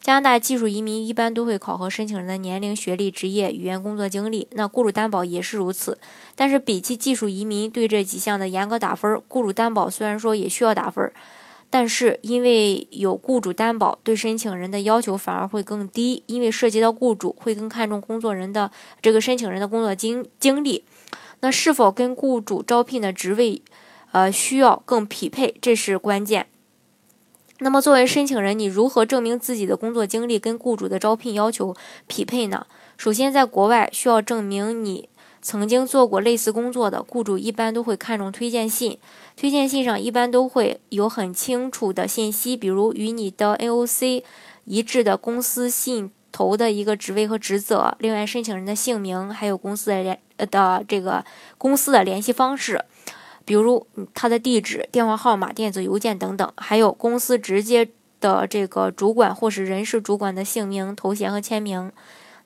加拿大技术移民一般都会考核申请人的年龄、学历、职业、语言、工作经历，那雇主担保也是如此。但是比起技术移民对这几项的严格打分，雇主担保虽然说也需要打分，但是因为有雇主担保，对申请人的要求反而会更低，因为涉及到雇主会更看重工作人的这个申请人的工作经经历，那是否跟雇主招聘的职位，呃需要更匹配，这是关键。那么，作为申请人，你如何证明自己的工作经历跟雇主的招聘要求匹配呢？首先，在国外需要证明你曾经做过类似工作的，雇主一般都会看重推荐信。推荐信上一般都会有很清楚的信息，比如与你的 AOC 一致的公司信头的一个职位和职责，另外申请人的姓名，还有公司的联呃的这个公司的联系方式。比如他的地址、电话号码、电子邮件等等，还有公司直接的这个主管或是人事主管的姓名、头衔和签名。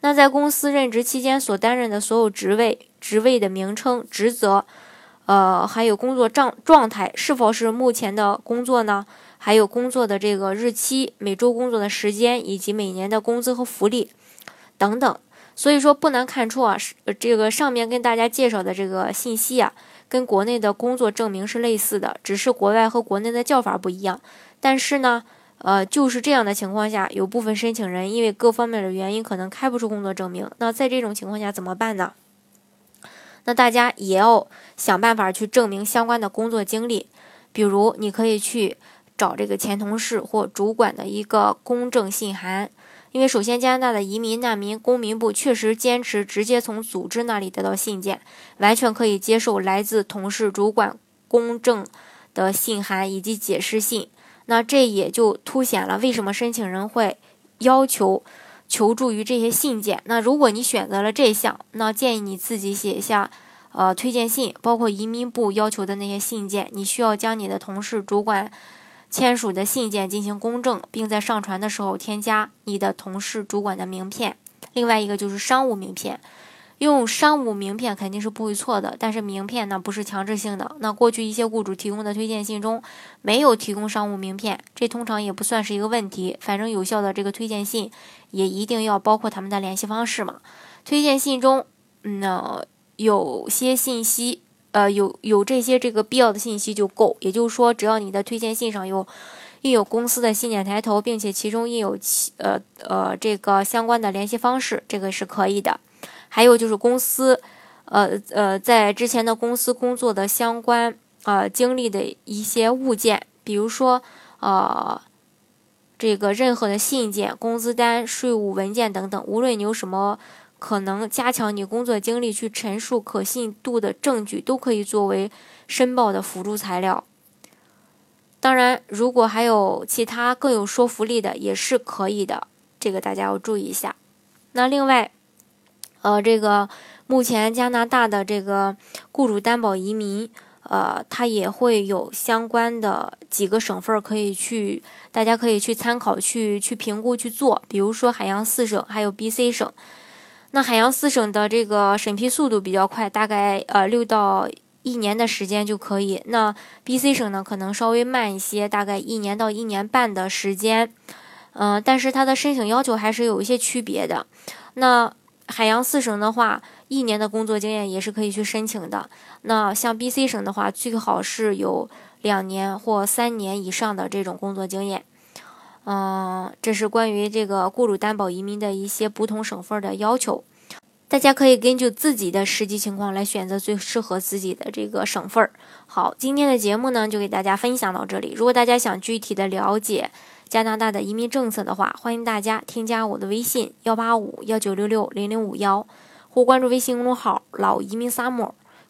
那在公司任职期间所担任的所有职位、职位的名称、职责，呃，还有工作状状态是否是目前的工作呢？还有工作的这个日期、每周工作的时间以及每年的工资和福利等等。所以说不难看出啊，是这个上面跟大家介绍的这个信息啊。跟国内的工作证明是类似的，只是国外和国内的叫法不一样。但是呢，呃，就是这样的情况下，有部分申请人因为各方面的原因，可能开不出工作证明。那在这种情况下怎么办呢？那大家也要想办法去证明相关的工作经历，比如你可以去找这个前同事或主管的一个公证信函。因为首先，加拿大的移民难民公民部确实坚持直接从组织那里得到信件，完全可以接受来自同事、主管公证的信函以及解释信。那这也就凸显了为什么申请人会要求求助于这些信件。那如果你选择了这项，那建议你自己写一下呃推荐信，包括移民部要求的那些信件，你需要将你的同事、主管。签署的信件进行公证，并在上传的时候添加你的同事、主管的名片。另外一个就是商务名片，用商务名片肯定是不会错的，但是名片呢不是强制性的。那过去一些雇主提供的推荐信中没有提供商务名片，这通常也不算是一个问题。反正有效的这个推荐信也一定要包括他们的联系方式嘛。推荐信中，嗯，有些信息。呃，有有这些这个必要的信息就够，也就是说，只要你的推荐信上有印有公司的信件抬头，并且其中印有其呃呃这个相关的联系方式，这个是可以的。还有就是公司，呃呃，在之前的公司工作的相关呃经历的一些物件，比如说呃这个任何的信件、工资单、税务文件等等，无论你有什么。可能加强你工作经历去陈述可信度的证据，都可以作为申报的辅助材料。当然，如果还有其他更有说服力的，也是可以的。这个大家要注意一下。那另外，呃，这个目前加拿大的这个雇主担保移民，呃，它也会有相关的几个省份可以去，大家可以去参考、去去评估、去做。比如说海洋四省，还有 B.C 省。那海洋四省的这个审批速度比较快，大概呃六到一年的时间就可以。那 B.C 省呢，可能稍微慢一些，大概一年到一年半的时间。嗯，但是它的申请要求还是有一些区别的。那海洋四省的话，一年的工作经验也是可以去申请的。那像 B.C 省的话，最好是有两年或三年以上的这种工作经验。嗯，这是关于这个雇主担保移民的一些不同省份的要求，大家可以根据自己的实际情况来选择最适合自己的这个省份。好，今天的节目呢就给大家分享到这里。如果大家想具体的了解加拿大的移民政策的话，欢迎大家添加我的微信幺八五幺九六六零零五幺，或关注微信公众号“老移民 summer”。